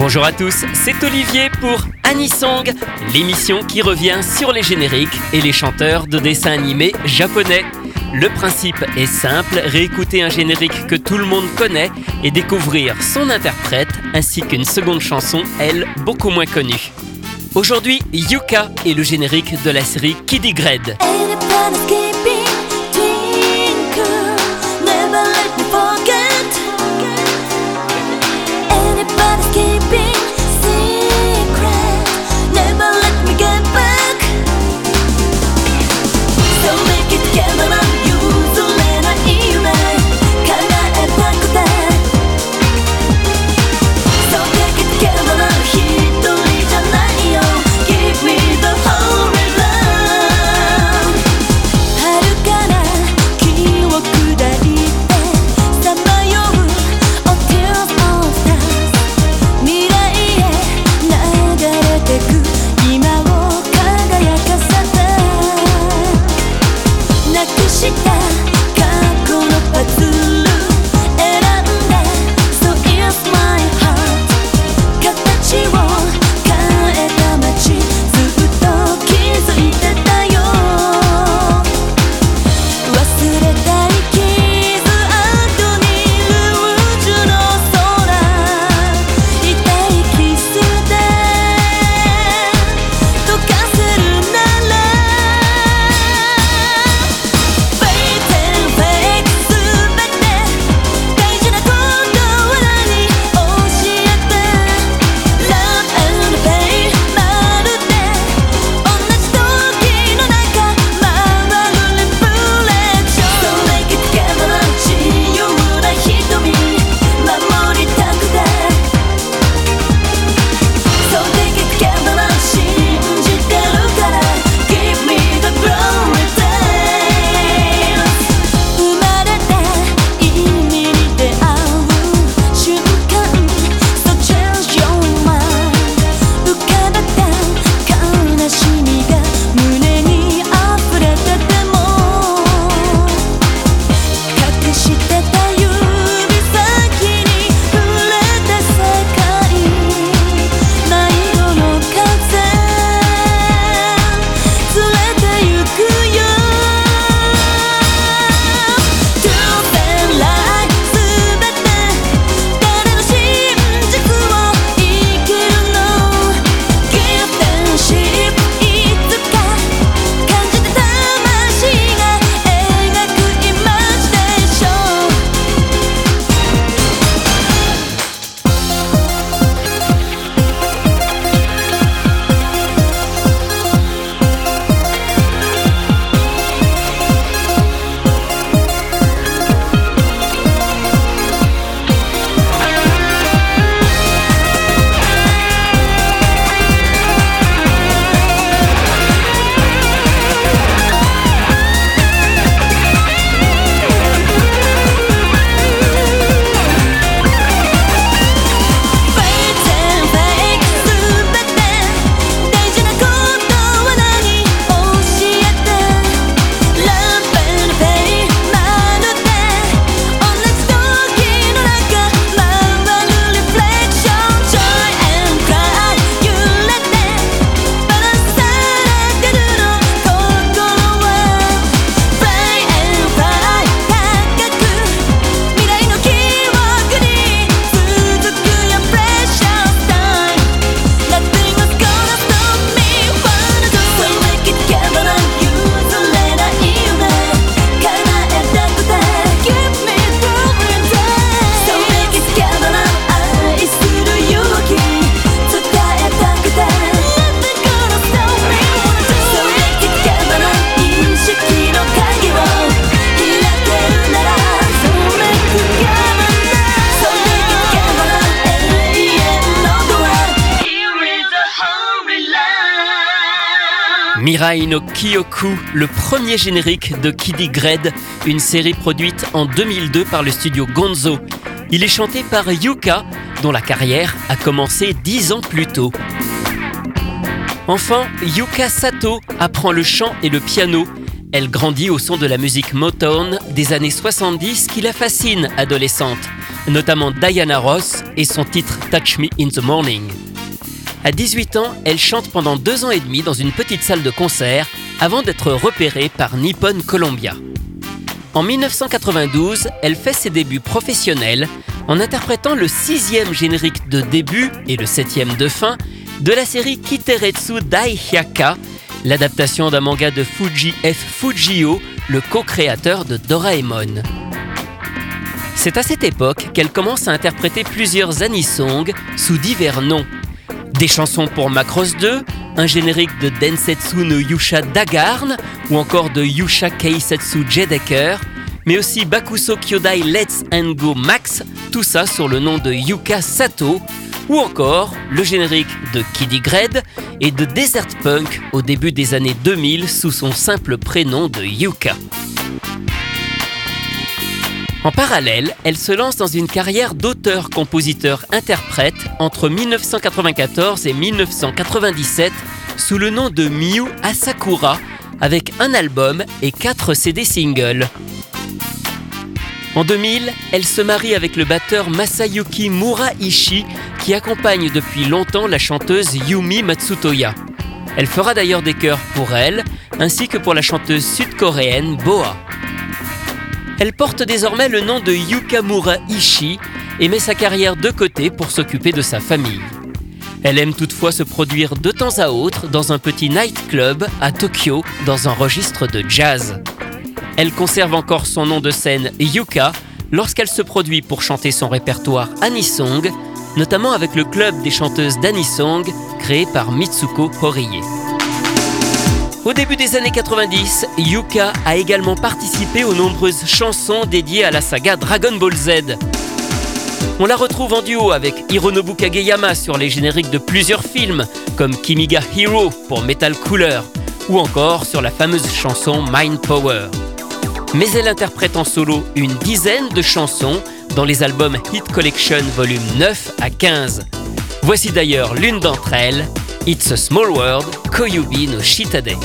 Bonjour à tous, c'est Olivier pour Anisong, l'émission qui revient sur les génériques et les chanteurs de dessins animés japonais. Le principe est simple, réécouter un générique que tout le monde connaît et découvrir son interprète ainsi qu'une seconde chanson, elle, beaucoup moins connue. Aujourd'hui, Yuka est le générique de la série Kiddy Gred. Mirai no Kyoku, le premier générique de Kiddy Gred, une série produite en 2002 par le studio Gonzo. Il est chanté par Yuka, dont la carrière a commencé dix ans plus tôt. Enfin, Yuka Sato apprend le chant et le piano. Elle grandit au son de la musique Motown des années 70 qui la fascine adolescente. notamment Diana Ross et son titre Touch Me in the Morning. À 18 ans, elle chante pendant deux ans et demi dans une petite salle de concert avant d'être repérée par Nippon Columbia. En 1992, elle fait ses débuts professionnels en interprétant le sixième générique de début et le septième de fin de la série Kiteretsu Dai Hyaka, l'adaptation d'un manga de Fuji F. Fujio, le co-créateur de Doraemon. C'est à cette époque qu'elle commence à interpréter plusieurs anisongs sous divers noms. Des chansons pour Macross 2, un générique de Densetsu no Yusha Dagarn ou encore de Yusha Keisetsu Jedeker, mais aussi Bakuso Kyodai Let's and Go Max, tout ça sur le nom de Yuka Sato, ou encore le générique de Kiddy et de Desert Punk au début des années 2000 sous son simple prénom de Yuka. En parallèle, elle se lance dans une carrière d'auteur-compositeur-interprète entre 1994 et 1997 sous le nom de Miu Asakura avec un album et 4 CD singles. En 2000, elle se marie avec le batteur Masayuki Muraishi qui accompagne depuis longtemps la chanteuse Yumi Matsutoya. Elle fera d'ailleurs des chœurs pour elle, ainsi que pour la chanteuse sud-coréenne Boa. Elle porte désormais le nom de Yukamura Ishii et met sa carrière de côté pour s'occuper de sa famille. Elle aime toutefois se produire de temps à autre dans un petit nightclub à Tokyo dans un registre de jazz. Elle conserve encore son nom de scène Yuka lorsqu'elle se produit pour chanter son répertoire Anisong, notamment avec le club des chanteuses d'Anisong créé par Mitsuko Horie. Au début des années 90, Yuka a également participé aux nombreuses chansons dédiées à la saga Dragon Ball Z. On la retrouve en duo avec Hironobu Kageyama sur les génériques de plusieurs films, comme Kimiga Hero pour Metal Cooler, ou encore sur la fameuse chanson Mind Power mais elle interprète en solo une dizaine de chansons dans les albums Hit Collection volume 9 à 15. Voici d'ailleurs l'une d'entre elles, It's a Small World, Koyubi no Shitade.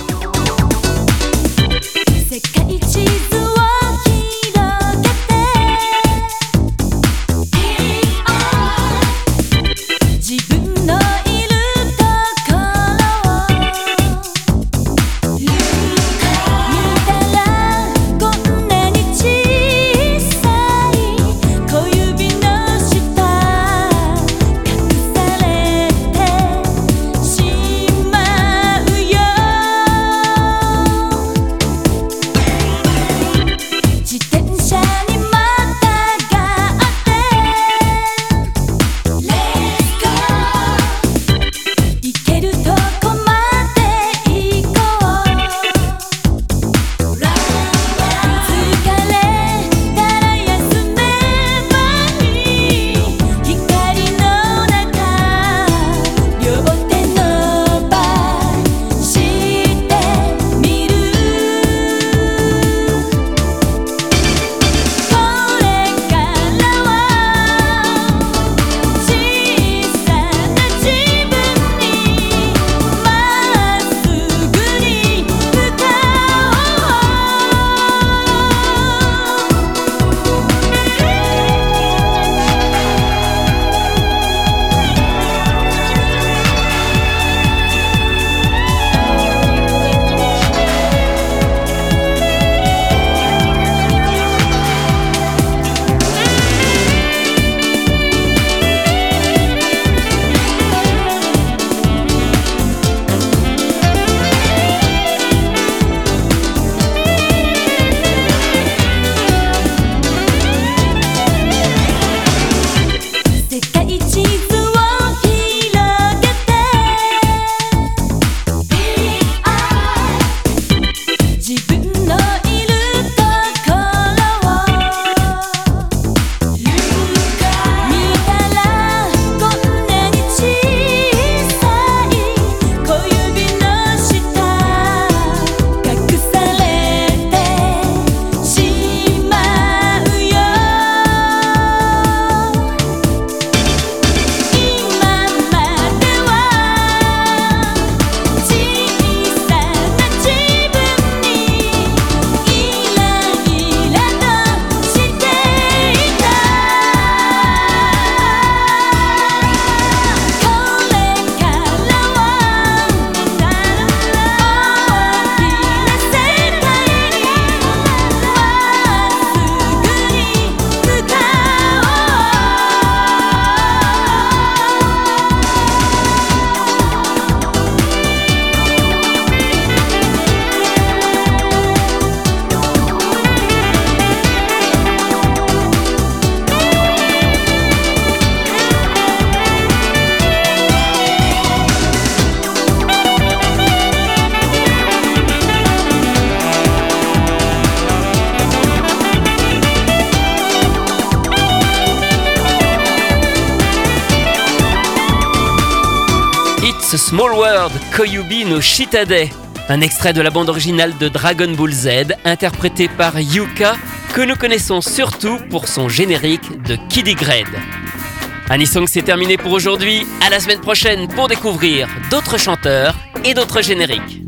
It's a Small World, Koyubi no Shitade. Un extrait de la bande originale de Dragon Ball Z, interprété par Yuka, que nous connaissons surtout pour son générique de Kiddy Grade. Anisong c'est terminé pour aujourd'hui. À la semaine prochaine pour découvrir d'autres chanteurs et d'autres génériques.